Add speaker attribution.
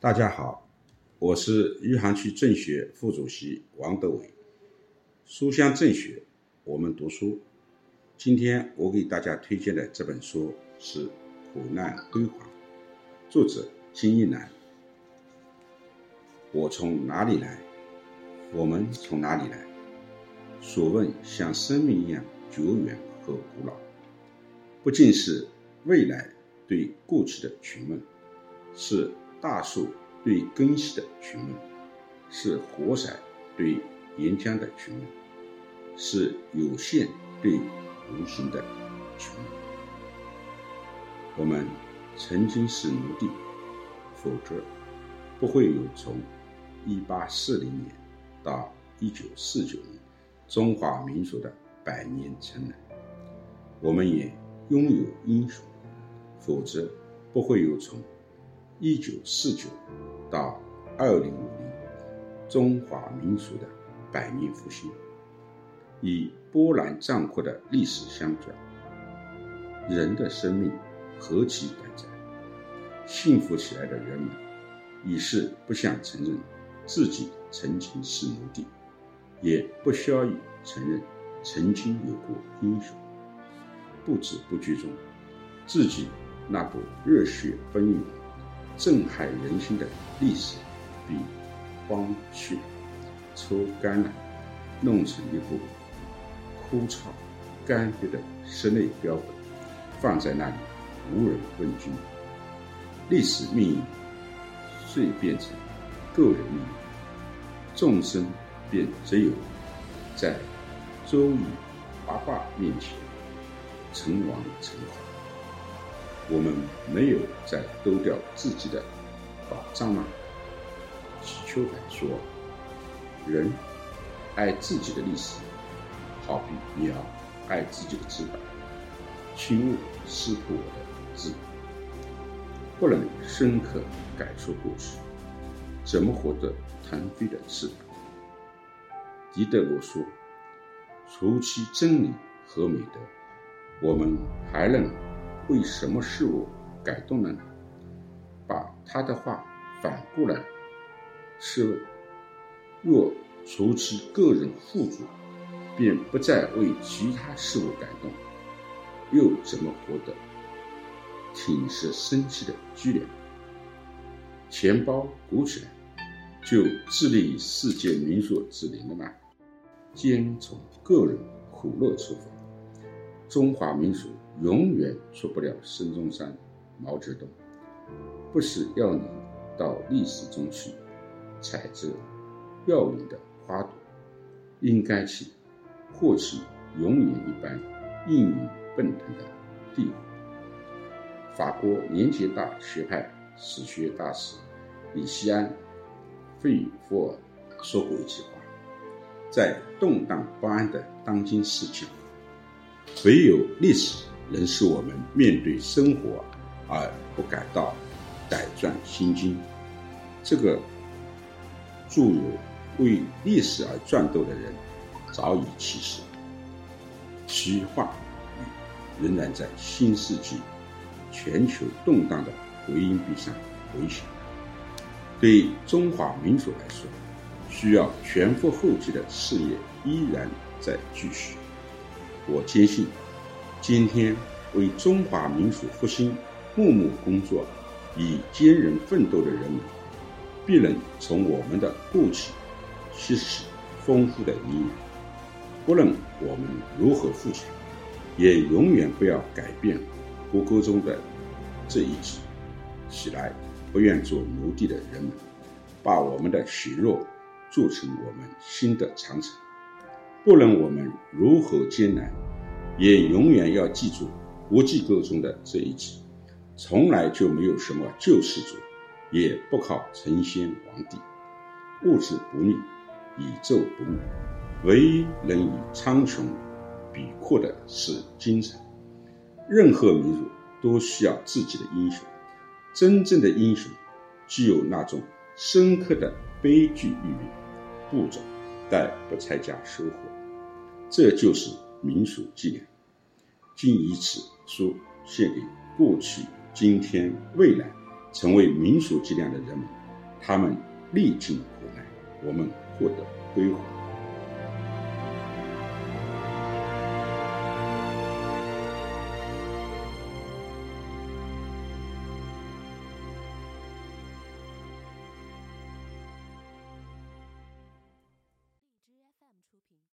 Speaker 1: 大家好，我是余杭区政协副主席王德伟。书香政学，我们读书。今天我给大家推荐的这本书是《苦难辉煌》，作者金一南。我从哪里来？我们从哪里来？所问像生命一样久远和古老，不仅是未来对过去的询问，是。大树对根系的询问，是活塞对岩浆的询问，是有限对无形的询问。我们曾经是奴隶，否则不会有从一八四零年到一九四九年中华民族的百年沉沦。我们也拥有英雄，否则不会有从。一九四九到二零五零，中华民族的百年复兴，以波澜壮阔的历史相转。人的生命何其短暂！幸福起来的人们，已是不想承认自己曾经是奴隶，也不需要承认曾经有过英雄。不知不觉中，自己那股热血奔涌。震撼人心的历史，被荒去、抽干了，弄成一部枯燥、干瘪的室内标本，放在那里，无人问津。历史命运遂变成个人命运，众生便只有在周易八卦面前成王成虎。我们没有再丢掉自己的宝藏吗？瞿秋白说：“人爱自己的历史，好比鸟爱自己的翅膀。请勿撕破我的字，不能深刻感受过去，怎么活得腾飞的翅膀？”狄德罗说：“除去真理和美德，我们还能。”为什么事物改动了呢？把他的话反过来试问：若除其个人富足，便不再为其他事物改动，又怎么活得挺实生气的居廉？钱包鼓起来，就致力于世界民所之灵了吗？兼从个人苦乐出发，中华民族。永远出不了孙中山、毛泽东，不是要你到历史中去采摘耀眼的花朵，应该去获取永远一般硬语奔腾的地。法国年节大学派史学大师李希安·费弗尔说过一句话：“在动荡不安的当今世界，唯有历史。”能使我们面对生活而不感到胆战心惊。这个著有为历史而战斗的人早已去世，其话语仍然在新世纪全球动荡的回音壁上回响。对中华民族来说，需要前赴后继的事业依然在继续。我坚信。今天为中华民族复兴默默工作、以坚韧奋斗的人们，必能从我们的过去吸取丰富的营养。不论我们如何富强，也永远不要改变国歌中的这一句：“起来，不愿做奴隶的人们，把我们的血肉铸成我们新的长城。”不论我们如何艰难。也永远要记住国际歌中的这一句：从来就没有什么救世主，也不靠成仙皇帝。物质不灭，宇宙不灭，唯一能与苍穹比阔的是精神。任何民族都需要自己的英雄，真正的英雄具有那种深刻的悲剧意蕴。不走，但不参加收获，这就是民俗伎俩。今以此书献给过去、今天、未来成为民俗伎俩的人们，他们历尽苦难，我们获得辉煌。